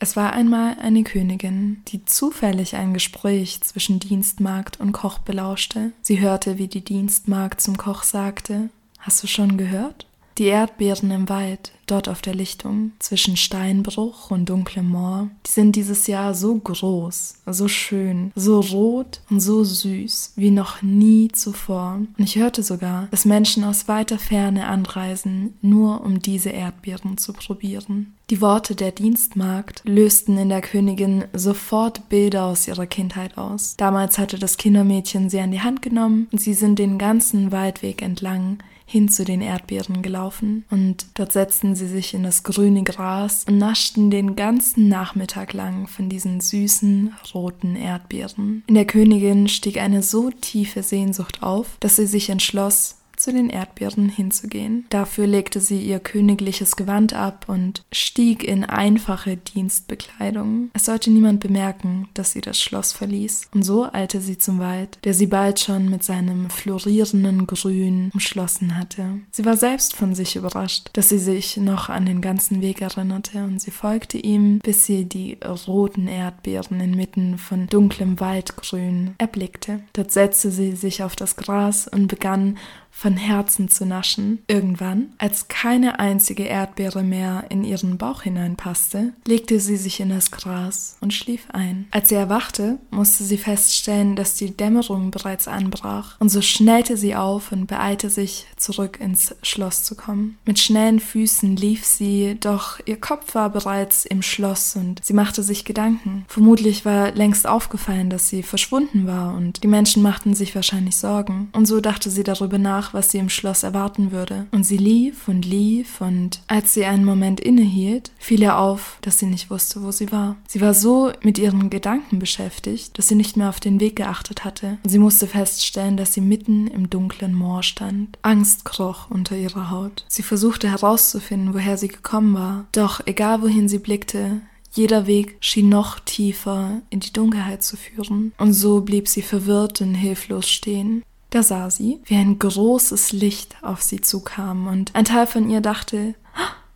Es war einmal eine Königin, die zufällig ein Gespräch zwischen Dienstmagd und Koch belauschte. Sie hörte, wie die Dienstmagd zum Koch sagte, Hast du schon gehört? Die Erdbeeren im Wald, dort auf der Lichtung, zwischen Steinbruch und dunklem Moor, die sind dieses Jahr so groß, so schön, so rot und so süß wie noch nie zuvor. Und ich hörte sogar, dass Menschen aus weiter Ferne anreisen, nur um diese Erdbeeren zu probieren. Die Worte der Dienstmagd lösten in der Königin sofort Bilder aus ihrer Kindheit aus. Damals hatte das Kindermädchen sie an die Hand genommen und sie sind den ganzen Waldweg entlang hin zu den Erdbeeren gelaufen und dort setzten sie sich in das grüne Gras und naschten den ganzen Nachmittag lang von diesen süßen roten Erdbeeren. In der Königin stieg eine so tiefe Sehnsucht auf, dass sie sich entschloss, zu den Erdbeeren hinzugehen. Dafür legte sie ihr königliches Gewand ab und stieg in einfache Dienstbekleidung. Es sollte niemand bemerken, dass sie das Schloss verließ. Und so eilte sie zum Wald, der sie bald schon mit seinem florierenden Grün umschlossen hatte. Sie war selbst von sich überrascht, dass sie sich noch an den ganzen Weg erinnerte und sie folgte ihm, bis sie die roten Erdbeeren inmitten von dunklem Waldgrün erblickte. Dort setzte sie sich auf das Gras und begann von Herzen zu naschen. Irgendwann, als keine einzige Erdbeere mehr in ihren Bauch hineinpasste, legte sie sich in das Gras und schlief ein. Als sie erwachte, musste sie feststellen, dass die Dämmerung bereits anbrach, und so schnellte sie auf und beeilte sich, zurück ins Schloss zu kommen. Mit schnellen Füßen lief sie, doch ihr Kopf war bereits im Schloss und sie machte sich Gedanken. Vermutlich war längst aufgefallen, dass sie verschwunden war, und die Menschen machten sich wahrscheinlich Sorgen. Und so dachte sie darüber nach, nach, was sie im Schloss erwarten würde. Und sie lief und lief und als sie einen Moment innehielt, fiel ihr auf, dass sie nicht wusste, wo sie war. Sie war so mit ihren Gedanken beschäftigt, dass sie nicht mehr auf den Weg geachtet hatte. Und sie musste feststellen, dass sie mitten im dunklen Moor stand. Angst kroch unter ihrer Haut. Sie versuchte herauszufinden, woher sie gekommen war. Doch egal wohin sie blickte, jeder Weg schien noch tiefer in die Dunkelheit zu führen, und so blieb sie verwirrt und hilflos stehen. Da sah sie, wie ein großes Licht auf sie zukam, und ein Teil von ihr dachte,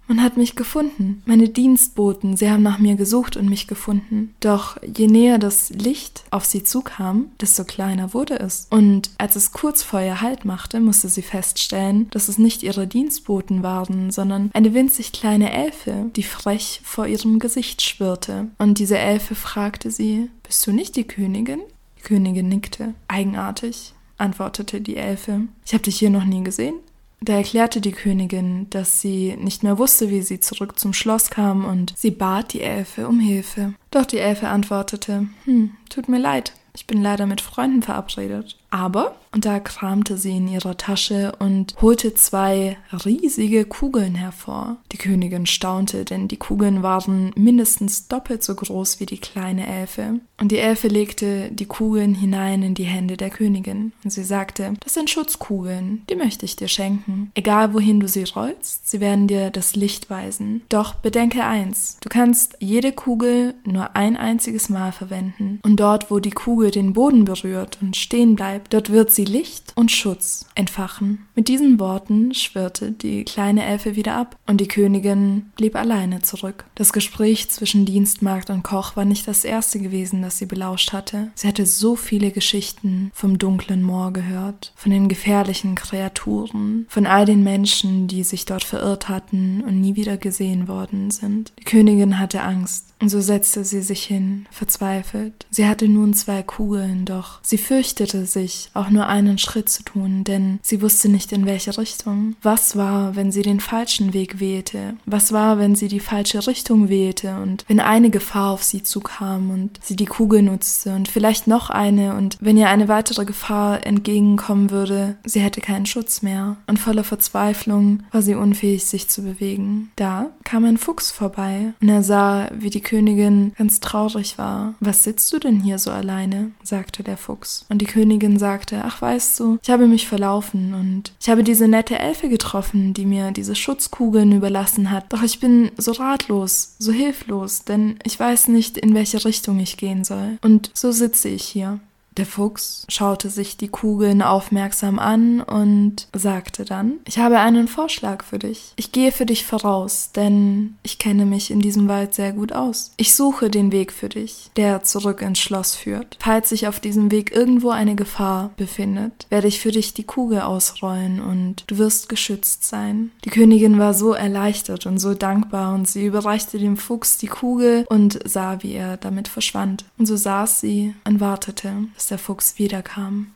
man hat mich gefunden. Meine Dienstboten, sie haben nach mir gesucht und mich gefunden. Doch je näher das Licht auf sie zukam, desto kleiner wurde es. Und als es kurz vor ihr Halt machte, musste sie feststellen, dass es nicht ihre Dienstboten waren, sondern eine winzig kleine Elfe, die frech vor ihrem Gesicht schwirrte. Und diese Elfe fragte sie, bist du nicht die Königin? Die Königin nickte. Eigenartig antwortete die Elfe. Ich habe dich hier noch nie gesehen. Da erklärte die Königin, dass sie nicht mehr wusste, wie sie zurück zum Schloss kam, und sie bat die Elfe um Hilfe. Doch die Elfe antwortete, hm, tut mir leid, ich bin leider mit Freunden verabredet. Aber, und da kramte sie in ihrer Tasche und holte zwei riesige Kugeln hervor. Die Königin staunte, denn die Kugeln waren mindestens doppelt so groß wie die kleine Elfe. Und die Elfe legte die Kugeln hinein in die Hände der Königin. Und sie sagte, das sind Schutzkugeln, die möchte ich dir schenken. Egal wohin du sie rollst, sie werden dir das Licht weisen. Doch bedenke eins, du kannst jede Kugel nur ein einziges Mal verwenden. Und dort, wo die Kugel den Boden berührt und stehen bleibt, bleibt, dort wird sie Licht und Schutz entfachen. Mit diesen Worten schwirrte die kleine Elfe wieder ab und die Königin blieb alleine zurück. Das Gespräch zwischen Dienstmagd und Koch war nicht das erste gewesen, das sie belauscht hatte. Sie hatte so viele Geschichten vom dunklen Moor gehört, von den gefährlichen Kreaturen, von all den Menschen, die sich dort verirrt hatten und nie wieder gesehen worden sind. Die Königin hatte Angst, so setzte sie sich hin, verzweifelt. Sie hatte nun zwei Kugeln, doch sie fürchtete sich, auch nur einen Schritt zu tun, denn sie wusste nicht in welche Richtung. Was war, wenn sie den falschen Weg wählte? Was war, wenn sie die falsche Richtung wählte und wenn eine Gefahr auf sie zukam und sie die Kugel nutzte und vielleicht noch eine und wenn ihr eine weitere Gefahr entgegenkommen würde, sie hätte keinen Schutz mehr. Und voller Verzweiflung war sie unfähig, sich zu bewegen. Da kam ein Fuchs vorbei und er sah, wie die Königin ganz traurig war. Was sitzt du denn hier so alleine? sagte der Fuchs. Und die Königin sagte, ach weißt du, ich habe mich verlaufen und ich habe diese nette Elfe getroffen, die mir diese Schutzkugeln überlassen hat. Doch ich bin so ratlos, so hilflos, denn ich weiß nicht, in welche Richtung ich gehen soll. Und so sitze ich hier. Der Fuchs schaute sich die Kugeln aufmerksam an und sagte dann, ich habe einen Vorschlag für dich. Ich gehe für dich voraus, denn ich kenne mich in diesem Wald sehr gut aus. Ich suche den Weg für dich, der zurück ins Schloss führt. Falls sich auf diesem Weg irgendwo eine Gefahr befindet, werde ich für dich die Kugel ausrollen und du wirst geschützt sein. Die Königin war so erleichtert und so dankbar und sie überreichte dem Fuchs die Kugel und sah, wie er damit verschwand. Und so saß sie und wartete bis der Fuchs wiederkam.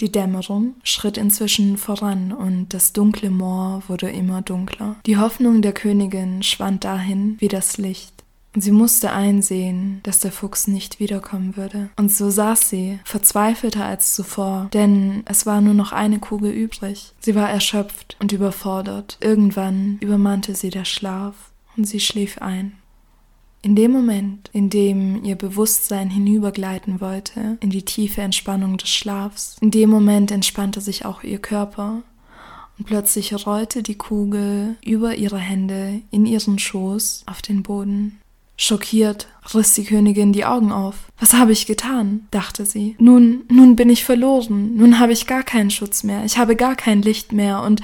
Die Dämmerung schritt inzwischen voran und das dunkle Moor wurde immer dunkler. Die Hoffnung der Königin schwand dahin wie das Licht. Und sie musste einsehen, dass der Fuchs nicht wiederkommen würde. Und so saß sie, verzweifelter als zuvor, denn es war nur noch eine Kugel übrig. Sie war erschöpft und überfordert. Irgendwann übermannte sie der Schlaf und sie schlief ein. In dem Moment, in dem ihr Bewusstsein hinübergleiten wollte, in die tiefe Entspannung des Schlafs, in dem Moment entspannte sich auch ihr Körper und plötzlich rollte die Kugel über ihre Hände in ihren Schoß auf den Boden. Schockiert riss die Königin die Augen auf. Was habe ich getan? dachte sie. Nun, nun bin ich verloren. Nun habe ich gar keinen Schutz mehr. Ich habe gar kein Licht mehr und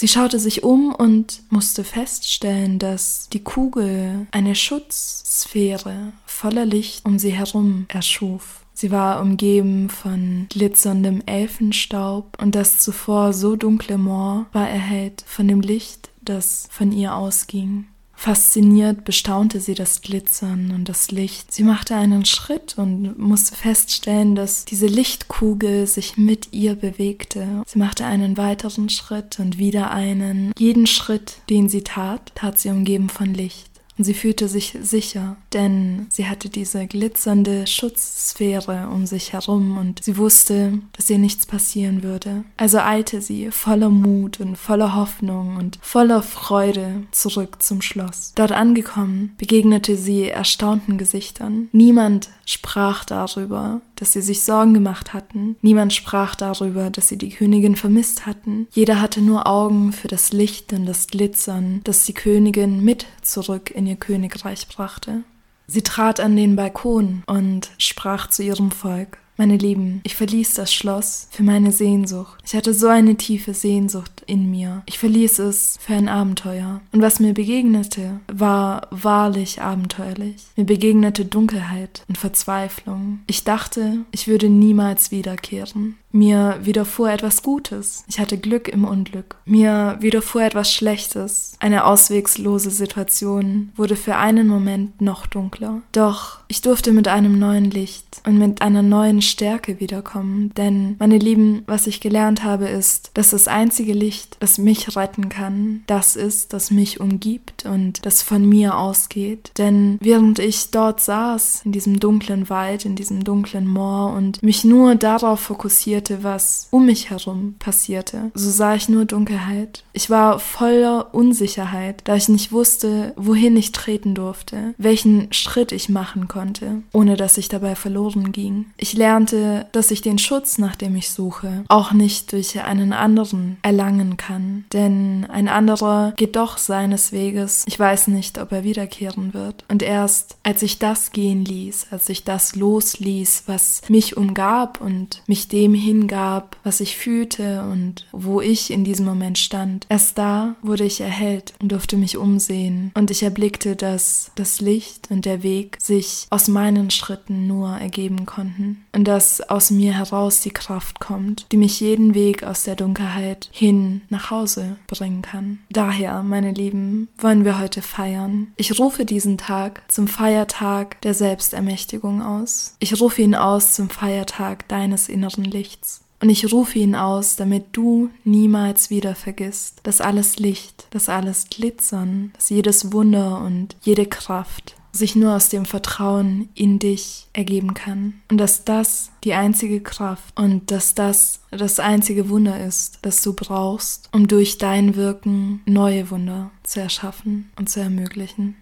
Sie schaute sich um und musste feststellen, dass die Kugel eine Schutzsphäre voller Licht um sie herum erschuf. Sie war umgeben von glitzerndem Elfenstaub und das zuvor so dunkle Moor war erhellt von dem Licht, das von ihr ausging. Fasziniert bestaunte sie das Glitzern und das Licht. Sie machte einen Schritt und musste feststellen, dass diese Lichtkugel sich mit ihr bewegte. Sie machte einen weiteren Schritt und wieder einen. Jeden Schritt, den sie tat, tat sie umgeben von Licht. Und sie fühlte sich sicher, denn sie hatte diese glitzernde Schutzsphäre um sich herum und sie wusste, dass ihr nichts passieren würde. Also eilte sie voller Mut und voller Hoffnung und voller Freude zurück zum Schloss. Dort angekommen, begegnete sie erstaunten Gesichtern. Niemand sprach darüber, dass sie sich Sorgen gemacht hatten. Niemand sprach darüber, dass sie die Königin vermisst hatten. Jeder hatte nur Augen für das Licht und das Glitzern, das die Königin mit zurück in ihr Königreich brachte. Sie trat an den Balkon und sprach zu ihrem Volk. Meine Lieben, ich verließ das Schloss für meine Sehnsucht. Ich hatte so eine tiefe Sehnsucht in mir. Ich verließ es für ein Abenteuer. Und was mir begegnete, war wahrlich abenteuerlich. Mir begegnete Dunkelheit und Verzweiflung. Ich dachte, ich würde niemals wiederkehren. Mir widerfuhr etwas Gutes. Ich hatte Glück im Unglück. Mir widerfuhr etwas Schlechtes. Eine auswegslose Situation wurde für einen Moment noch dunkler. Doch ich durfte mit einem neuen Licht und mit einer neuen Stärke wiederkommen. Denn, meine Lieben, was ich gelernt habe, ist, dass das einzige Licht, das mich retten kann, das ist, das mich umgibt und das von mir ausgeht. Denn während ich dort saß, in diesem dunklen Wald, in diesem dunklen Moor und mich nur darauf fokussierte, passierte, was um mich herum passierte. So sah ich nur Dunkelheit. Ich war voller Unsicherheit, da ich nicht wusste, wohin ich treten durfte, welchen Schritt ich machen konnte, ohne dass ich dabei verloren ging. Ich lernte, dass ich den Schutz, nach dem ich suche, auch nicht durch einen anderen erlangen kann, denn ein anderer geht doch seines Weges. Ich weiß nicht, ob er wiederkehren wird. Und erst als ich das gehen ließ, als ich das losließ, was mich umgab und mich dem hin hingab, was ich fühlte und wo ich in diesem Moment stand. Erst da wurde ich erhellt und durfte mich umsehen und ich erblickte, dass das Licht und der Weg sich aus meinen Schritten nur ergeben konnten und dass aus mir heraus die Kraft kommt, die mich jeden Weg aus der Dunkelheit hin nach Hause bringen kann. Daher, meine Lieben, wollen wir heute feiern. Ich rufe diesen Tag zum Feiertag der Selbstermächtigung aus. Ich rufe ihn aus zum Feiertag deines inneren Lichts. Und ich rufe ihn aus, damit du niemals wieder vergisst, dass alles Licht, dass alles Glitzern, dass jedes Wunder und jede Kraft sich nur aus dem Vertrauen in dich ergeben kann. Und dass das die einzige Kraft und dass das das einzige Wunder ist, das du brauchst, um durch dein Wirken neue Wunder zu erschaffen und zu ermöglichen.